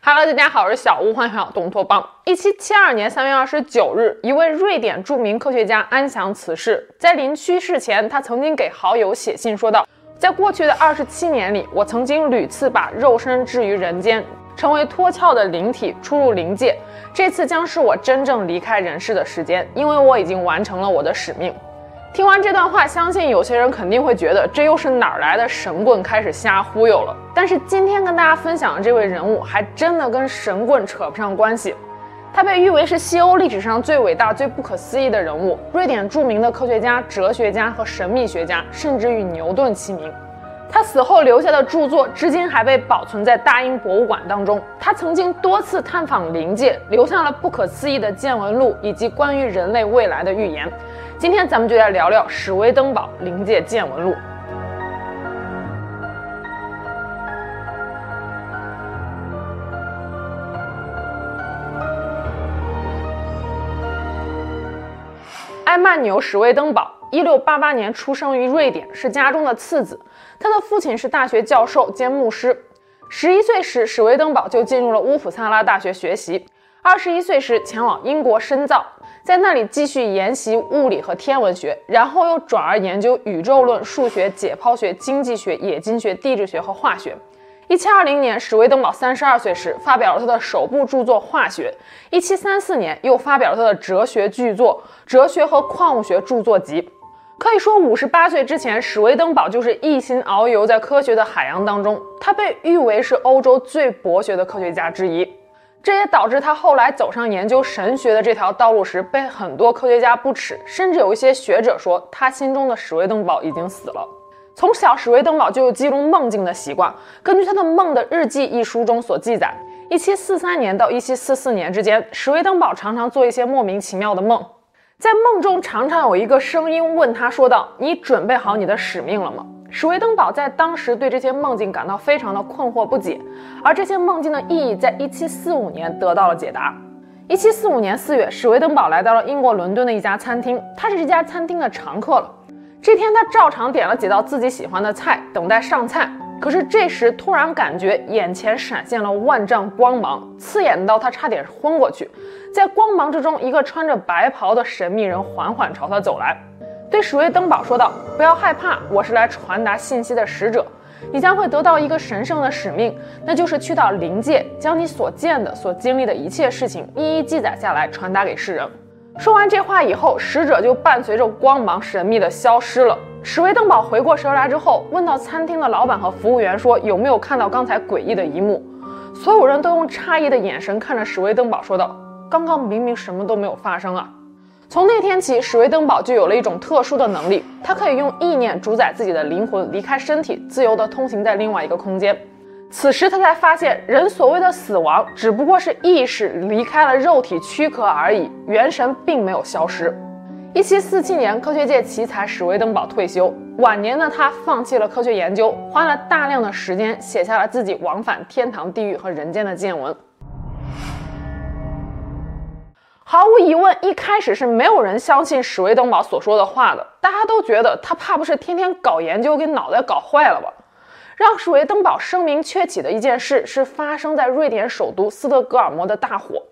Hello，大家好，我是小屋，欢迎回到东托邦。一七七二年三月二十九日，一位瑞典著名科学家安详辞世。在临去世前，他曾经给好友写信说道：“在过去的二十七年里，我曾经屡次把肉身置于人间，成为脱壳的灵体，出入灵界。这次将是我真正离开人世的时间，因为我已经完成了我的使命。”听完这段话，相信有些人肯定会觉得这又是哪儿来的神棍开始瞎忽悠了。但是今天跟大家分享的这位人物，还真的跟神棍扯不上关系。他被誉为是西欧历史上最伟大、最不可思议的人物，瑞典著名的科学家、哲学家和神秘学家，甚至与牛顿齐名。他死后留下的著作，至今还被保存在大英博物馆当中。他曾经多次探访灵界，留下了不可思议的见闻录以及关于人类未来的预言。今天咱们就来聊聊史威登堡灵界见闻录。埃曼纽·史威登堡，一六八八年出生于瑞典，是家中的次子。他的父亲是大学教授兼牧师。十一岁时，史威登堡就进入了乌普萨拉大学学习。二十一岁时，前往英国深造。在那里继续研习物理和天文学，然后又转而研究宇宙论、数学、解剖学、经济学、冶金学、地质学和化学。一七二零年，史威登堡三十二岁时，发表了他的首部著作《化学》。一七三四年，又发表了他的哲学巨作《哲学和矿物学著作集》。可以说，五十八岁之前，史威登堡就是一心遨游在科学的海洋当中。他被誉为是欧洲最博学的科学家之一。这也导致他后来走上研究神学的这条道路时，被很多科学家不齿，甚至有一些学者说，他心中的史威登堡已经死了。从小，史威登堡就有记录梦境的习惯。根据他的《梦的日记》一书中所记载，一七四三年到一七四四年之间，史威登堡常常做一些莫名其妙的梦，在梦中常常有一个声音问他说道：“你准备好你的使命了吗？”史威登堡在当时对这些梦境感到非常的困惑不解，而这些梦境的意义在1745年得到了解答。1745年4月，史威登堡来到了英国伦敦的一家餐厅，他是这家餐厅的常客了。这天他照常点了几道自己喜欢的菜，等待上菜。可是这时突然感觉眼前闪现了万丈光芒，刺眼到他差点昏过去。在光芒之中，一个穿着白袍的神秘人缓缓朝他走来。对史威登堡说道：“不要害怕，我是来传达信息的使者。你将会得到一个神圣的使命，那就是去到灵界，将你所见的、所经历的一切事情一一记载下来，传达给世人。”说完这话以后，使者就伴随着光芒神秘地消失了。史威登堡回过神来之后，问到餐厅的老板和服务员说：“有没有看到刚才诡异的一幕？”所有人都用诧异的眼神看着史威登堡，说道：“刚刚明明什么都没有发生啊！”从那天起，史威登堡就有了一种特殊的能力，他可以用意念主宰自己的灵魂，离开身体，自由地通行在另外一个空间。此时他才发现，人所谓的死亡，只不过是意识离开了肉体躯壳而已，元神并没有消失。一七四七年，科学界奇才史威登堡退休，晚年的他放弃了科学研究，花了大量的时间写下了自己往返天堂、地狱和人间的见闻。毫无疑问，一开始是没有人相信史威登堡所说的话的。大家都觉得他怕不是天天搞研究，给脑袋搞坏了吧？让史威登堡声名鹊起的一件事是发生在瑞典首都斯德哥尔摩的大火。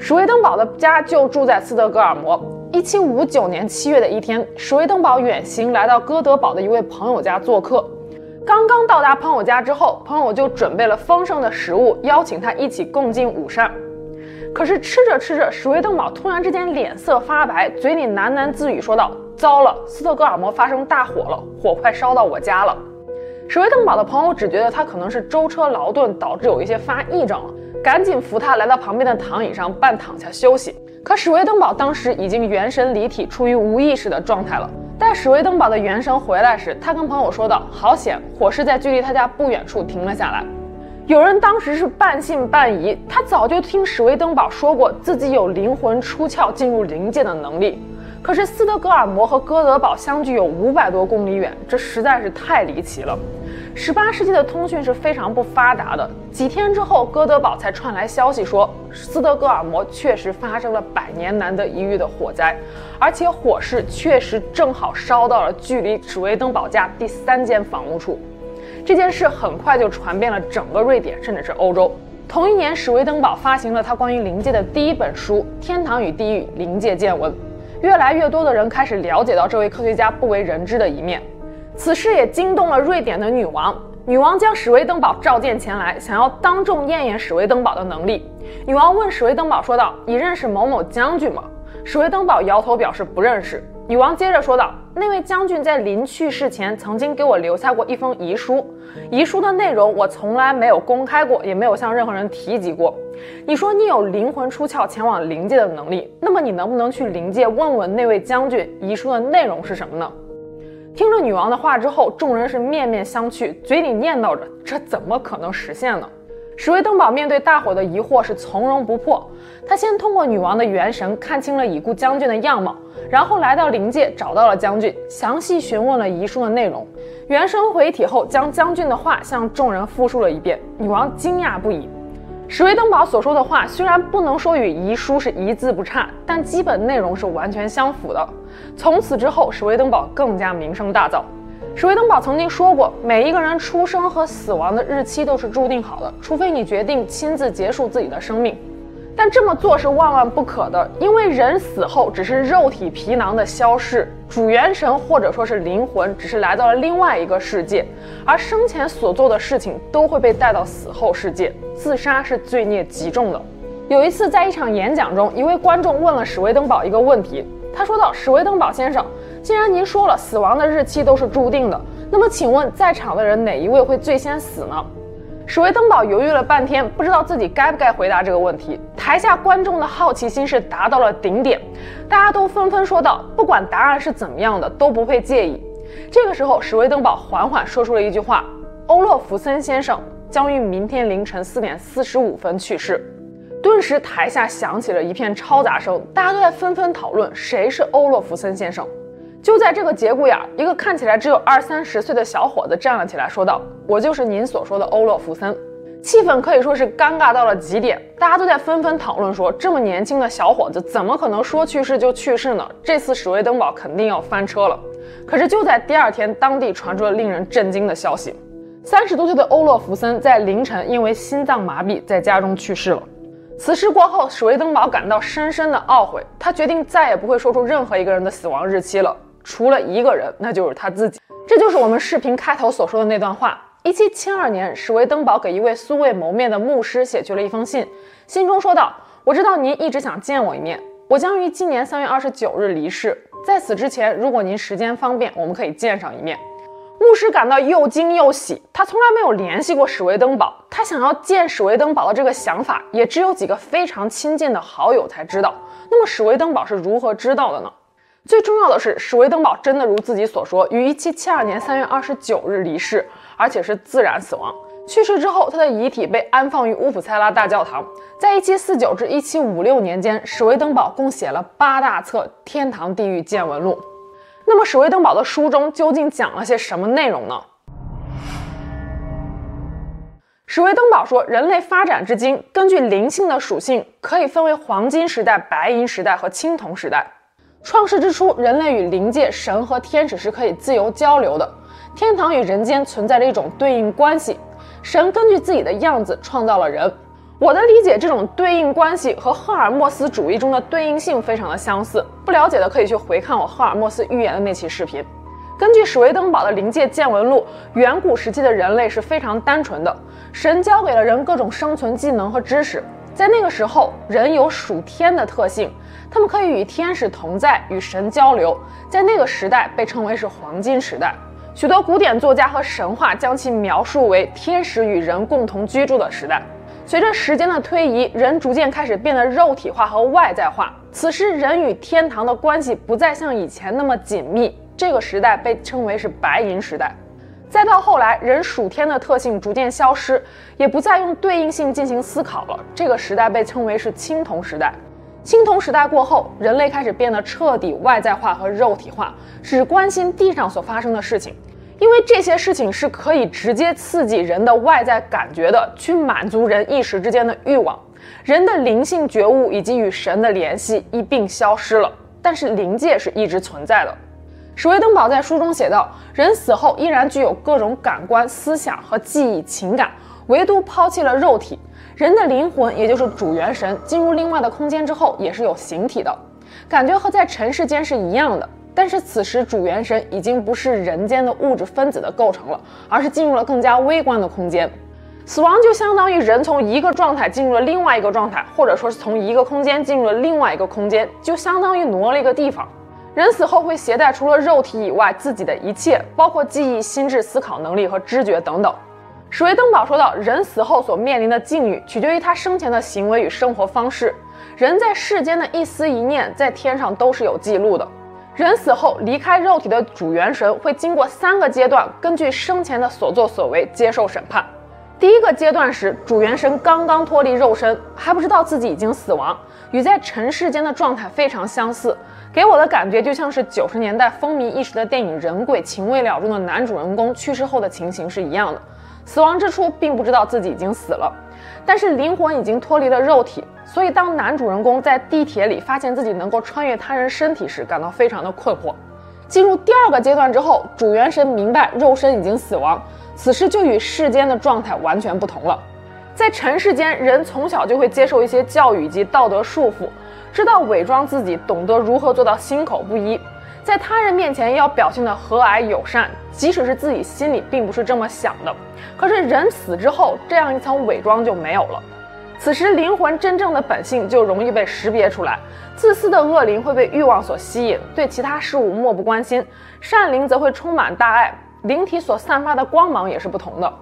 史威登堡的家就住在斯德哥尔摩。一七五九年七月的一天，史威登堡远行来到哥德堡的一位朋友家做客。刚刚到达朋友家之后，朋友就准备了丰盛的食物，邀请他一起共进午膳。可是吃着吃着，史威登堡突然之间脸色发白，嘴里喃喃自语说道：“糟了，斯德哥尔摩发生大火了，火快烧到我家了。”史威登堡的朋友只觉得他可能是舟车劳顿导致有一些发癔症了，赶紧扶他来到旁边的躺椅上半躺下休息。可史威登堡当时已经元神离体，处于无意识的状态了。待史威登堡的元神回来时，他跟朋友说道：“好险，火势在距离他家不远处停了下来。”有人当时是半信半疑，他早就听史威登堡说过自己有灵魂出窍进入灵界的能力。可是斯德哥尔摩和哥德堡相距有五百多公里远，这实在是太离奇了。十八世纪的通讯是非常不发达的。几天之后，哥德堡才传来消息说，斯德哥尔摩确实发生了百年难得一遇的火灾，而且火势确实正好烧到了距离史威登堡家第三间房屋处。这件事很快就传遍了整个瑞典，甚至是欧洲。同一年，史威登堡发行了他关于灵界的第一本书《天堂与地狱：灵界见闻》。越来越多的人开始了解到这位科学家不为人知的一面。此事也惊动了瑞典的女王。女王将史威登堡召见前来，想要当众验验史威登堡的能力。女王问史威登堡说道：“你认识某某将军吗？”史威登堡摇头表示不认识。女王接着说道：“那位将军在临去世前曾经给我留下过一封遗书，遗书的内容我从来没有公开过，也没有向任何人提及过。你说你有灵魂出窍前往灵界的能力，那么你能不能去灵界问问那位将军，遗书的内容是什么呢？”听了女王的话之后，众人是面面相觑，嘴里念叨着：“这怎么可能实现呢？”史威登堡面对大伙的疑惑是从容不迫，他先通过女王的元神看清了已故将军的样貌，然后来到灵界找到了将军，详细询问了遗书的内容。元神回体后，将将军的话向众人复述了一遍。女王惊讶不已。史威登堡所说的话虽然不能说与遗书是一字不差，但基本内容是完全相符的。从此之后，史威登堡更加名声大噪。史威登堡曾经说过，每一个人出生和死亡的日期都是注定好的，除非你决定亲自结束自己的生命。但这么做是万万不可的，因为人死后只是肉体皮囊的消逝，主元神或者说是灵魂只是来到了另外一个世界，而生前所做的事情都会被带到死后世界。自杀是罪孽极重的。有一次在一场演讲中，一位观众问了史威登堡一个问题，他说道：“史威登堡先生。”既然您说了死亡的日期都是注定的，那么请问在场的人哪一位会最先死呢？史威登堡犹豫了半天，不知道自己该不该回答这个问题。台下观众的好奇心是达到了顶点，大家都纷纷说道：“不管答案是怎么样的，都不会介意。”这个时候，史威登堡缓缓说出了一句话：“欧洛弗森先生将于明天凌晨四点四十五分去世。”顿时台下响起了一片嘈杂声，大家都在纷纷讨论谁是欧洛弗森先生。就在这个节骨眼儿，一个看起来只有二三十岁的小伙子站了起来，说道：“我就是您所说的欧洛弗森。”气氛可以说是尴尬到了极点，大家都在纷纷讨论说：“这么年轻的小伙子，怎么可能说去世就去世呢？这次史威登堡肯定要翻车了。”可是就在第二天，当地传出了令人震惊的消息：三十多岁的欧洛弗森在凌晨因为心脏麻痹在家中去世了。此事过后，史威登堡感到深深的懊悔，他决定再也不会说出任何一个人的死亡日期了。除了一个人，那就是他自己。这就是我们视频开头所说的那段话。一七七二年，史威登堡给一位素未谋面的牧师写去了一封信，信中说道：“我知道您一直想见我一面，我将于今年三月二十九日离世，在此之前，如果您时间方便，我们可以见上一面。”牧师感到又惊又喜，他从来没有联系过史威登堡，他想要见史威登堡的这个想法，也只有几个非常亲近的好友才知道。那么史威登堡是如何知道的呢？最重要的是，史威登堡真的如自己所说，于1772年3月29日离世，而且是自然死亡。去世之后，他的遗体被安放于乌普塞拉大教堂。在1749至1756年间，史威登堡共写了八大册《天堂地狱见闻录》。那么，史威登堡的书中究竟讲了些什么内容呢？史威登堡说，人类发展至今，根据灵性的属性，可以分为黄金时代、白银时代和青铜时代。创世之初，人类与灵界、神和天使是可以自由交流的。天堂与人间存在着一种对应关系，神根据自己的样子创造了人。我的理解，这种对应关系和赫尔墨斯主义中的对应性非常的相似。不了解的可以去回看我赫尔墨斯预言的那期视频。根据史威登堡的灵界见闻录，远古时期的人类是非常单纯的，神教给了人各种生存技能和知识。在那个时候，人有属天的特性。他们可以与天使同在，与神交流，在那个时代被称为是黄金时代。许多古典作家和神话将其描述为天使与人共同居住的时代。随着时间的推移，人逐渐开始变得肉体化和外在化。此时，人与天堂的关系不再像以前那么紧密。这个时代被称为是白银时代。再到后来，人属天的特性逐渐消失，也不再用对应性进行思考了。这个时代被称为是青铜时代。青铜时代过后，人类开始变得彻底外在化和肉体化，只关心地上所发生的事情，因为这些事情是可以直接刺激人的外在感觉的，去满足人一时之间的欲望。人的灵性觉悟以及与神的联系一并消失了，但是灵界是一直存在的。史威登堡在书中写道：人死后依然具有各种感官、思想和记忆、情感，唯独抛弃了肉体。人的灵魂，也就是主元神，进入另外的空间之后，也是有形体的，感觉和在尘世间是一样的。但是此时主元神已经不是人间的物质分子的构成了，而是进入了更加微观的空间。死亡就相当于人从一个状态进入了另外一个状态，或者说是从一个空间进入了另外一个空间，就相当于挪了一个地方。人死后会携带除了肉体以外自己的一切，包括记忆、心智、思考能力和知觉等等。史维登堡说道：“人死后所面临的境遇，取决于他生前的行为与生活方式。人在世间的一思一念，在天上都是有记录的。人死后离开肉体的主元神会经过三个阶段，根据生前的所作所为接受审判。第一个阶段时，主元神刚刚脱离肉身，还不知道自己已经死亡，与在尘世间的状态非常相似，给我的感觉就像是九十年代风靡一时的电影《人鬼情未了》中的男主人公去世后的情形是一样的。”死亡之初，并不知道自己已经死了，但是灵魂已经脱离了肉体，所以当男主人公在地铁里发现自己能够穿越他人身体时，感到非常的困惑。进入第二个阶段之后，主元神明白肉身已经死亡，此时就与世间的状态完全不同了。在尘世间，人从小就会接受一些教育及道德束缚，知道伪装自己，懂得如何做到心口不一。在他人面前要表现得和蔼友善，即使是自己心里并不是这么想的。可是人死之后，这样一层伪装就没有了。此时灵魂真正的本性就容易被识别出来。自私的恶灵会被欲望所吸引，对其他事物漠不关心；善灵则会充满大爱。灵体所散发的光芒也是不同的。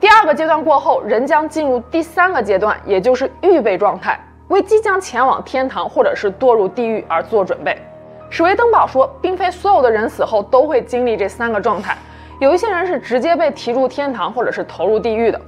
第二个阶段过后，人将进入第三个阶段，也就是预备状态，为即将前往天堂或者是堕入地狱而做准备。史维登堡说，并非所有的人死后都会经历这三个状态，有一些人是直接被提入天堂，或者是投入地狱的。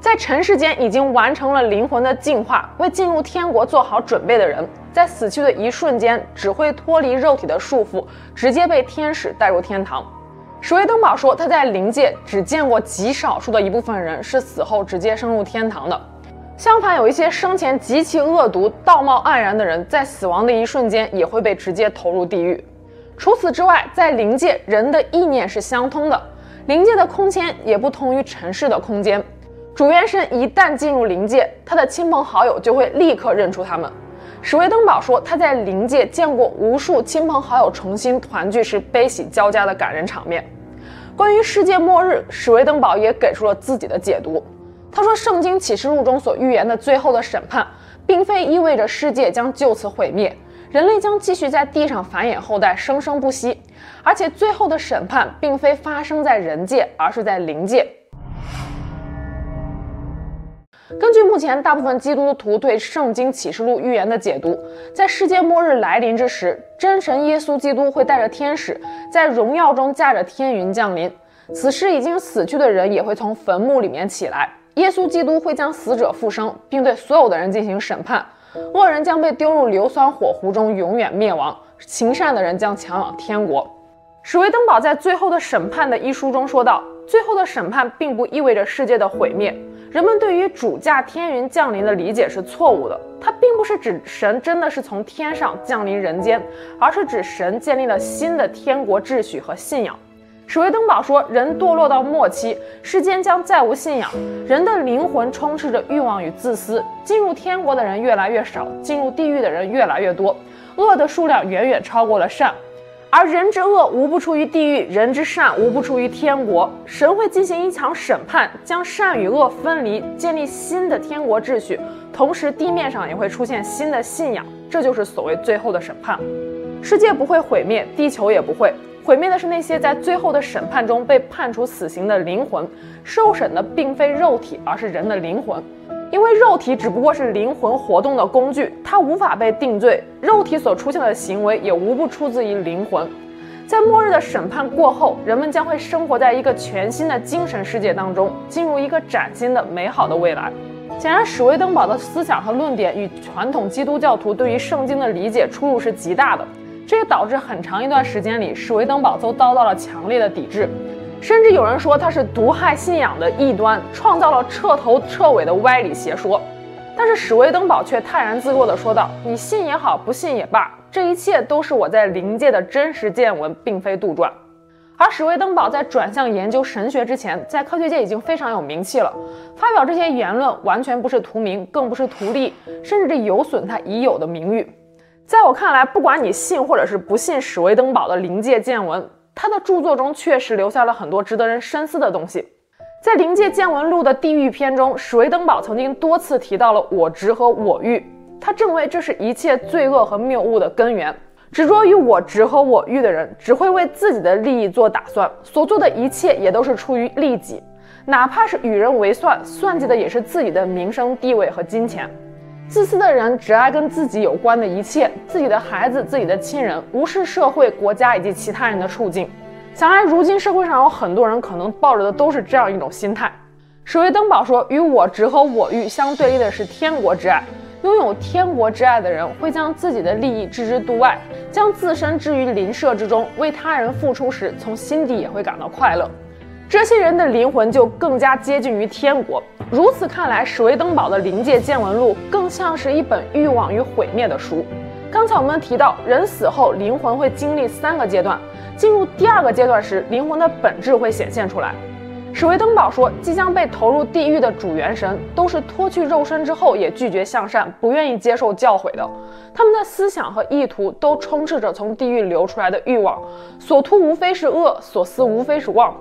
在尘世间已经完成了灵魂的进化，为进入天国做好准备的人，在死去的一瞬间，只会脱离肉体的束缚，直接被天使带入天堂。史威登堡说，他在灵界只见过极少数的一部分人是死后直接升入天堂的。相反，有一些生前极其恶毒、道貌岸然的人，在死亡的一瞬间也会被直接投入地狱。除此之外，在灵界，人的意念是相通的，灵界的空间也不同于尘世的空间。主元神一旦进入灵界，他的亲朋好友就会立刻认出他们。史威登堡说，他在灵界见过无数亲朋好友重新团聚时悲喜交加的感人场面。关于世界末日，史威登堡也给出了自己的解读。他说：“圣经启示录中所预言的最后的审判，并非意味着世界将就此毁灭，人类将继续在地上繁衍后代，生生不息。而且，最后的审判并非发生在人界，而是在灵界。根据目前大部分基督徒对圣经启示录预言的解读，在世界末日来临之时，真神耶稣基督会带着天使，在荣耀中驾着天云降临。此时已经死去的人也会从坟墓里面起来。”耶稣基督会将死者复生，并对所有的人进行审判。恶人将被丢入硫酸火湖中，永远灭亡；行善的人将前往天国。史维登堡在《最后的审判》的一书中说道：“最后的审判并不意味着世界的毁灭。人们对于主驾天云降临的理解是错误的。它并不是指神真的是从天上降临人间，而是指神建立了新的天国秩序和信仰。”史维登堡说：“人堕落到末期，世间将再无信仰，人的灵魂充斥着欲望与自私。进入天国的人越来越少，进入地狱的人越来越多，恶的数量远远超过了善。而人之恶无不出于地狱，人之善无不出于天国。神会进行一场审判，将善与恶分离，建立新的天国秩序。同时，地面上也会出现新的信仰。这就是所谓最后的审判。世界不会毁灭，地球也不会。”毁灭的是那些在最后的审判中被判处死刑的灵魂，受审的并非肉体，而是人的灵魂，因为肉体只不过是灵魂活动的工具，它无法被定罪。肉体所出现的行为也无不出自于灵魂。在末日的审判过后，人们将会生活在一个全新的精神世界当中，进入一个崭新的美好的未来。显然，史威登堡的思想和论点与传统基督教徒对于圣经的理解出入是极大的。这也导致很长一段时间里，史威登堡都遭到了强烈的抵制，甚至有人说他是毒害信仰的异端，创造了彻头彻尾的歪理邪说。但是史威登堡却泰然自若地说道：“你信也好，不信也罢，这一切都是我在灵界的真实见闻，并非杜撰。”而史威登堡在转向研究神学之前，在科学界已经非常有名气了。发表这些言论完全不是图名，更不是图利，甚至这有损他已有的名誉。在我看来，不管你信或者是不信史威登堡的灵界见闻，他的著作中确实留下了很多值得人深思的东西。在《灵界见闻录》的地狱篇中，史威登堡曾经多次提到了我执和我欲，他认为这是一切罪恶和谬误的根源。执着于我执和我欲的人，只会为自己的利益做打算，所做的一切也都是出于利己，哪怕是与人为算，算计的也是自己的名声、地位和金钱。自私的人只爱跟自己有关的一切，自己的孩子、自己的亲人，无视社会、国家以及其他人的处境。想来，如今社会上有很多人可能抱着的都是这样一种心态。史威登堡说，与我执和我欲相对立的是天国之爱。拥有天国之爱的人，会将自己的利益置之度外，将自身置于邻舍之中，为他人付出时，从心底也会感到快乐。这些人的灵魂就更加接近于天国。如此看来，史威登堡的《临界见闻录》更像是一本欲望与毁灭的书。刚才我们提到，人死后灵魂会经历三个阶段，进入第二个阶段时，灵魂的本质会显现出来。史威登堡说，即将被投入地狱的主元神都是脱去肉身之后也拒绝向善、不愿意接受教诲的。他们的思想和意图都充斥着从地狱流出来的欲望，所图无非是恶，所思无非是妄，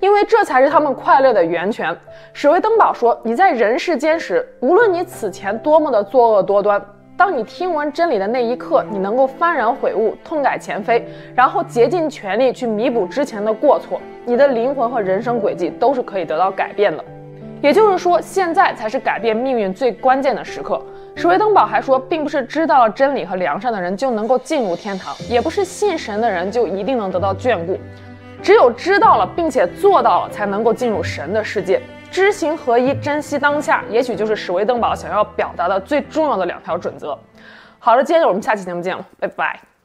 因为这才是他们快乐的源泉。史威登堡说，你在人世间时，无论你此前多么的作恶多端。当你听闻真理的那一刻，你能够幡然悔悟，痛改前非，然后竭尽全力去弥补之前的过错，你的灵魂和人生轨迹都是可以得到改变的。也就是说，现在才是改变命运最关键的时刻。史威登堡还说，并不是知道了真理和良善的人就能够进入天堂，也不是信神的人就一定能得到眷顾，只有知道了并且做到了，才能够进入神的世界。知行合一，珍惜当下，也许就是史威登堡想要表达的最重要的两条准则。好了，今天我们下期节目见了，拜拜。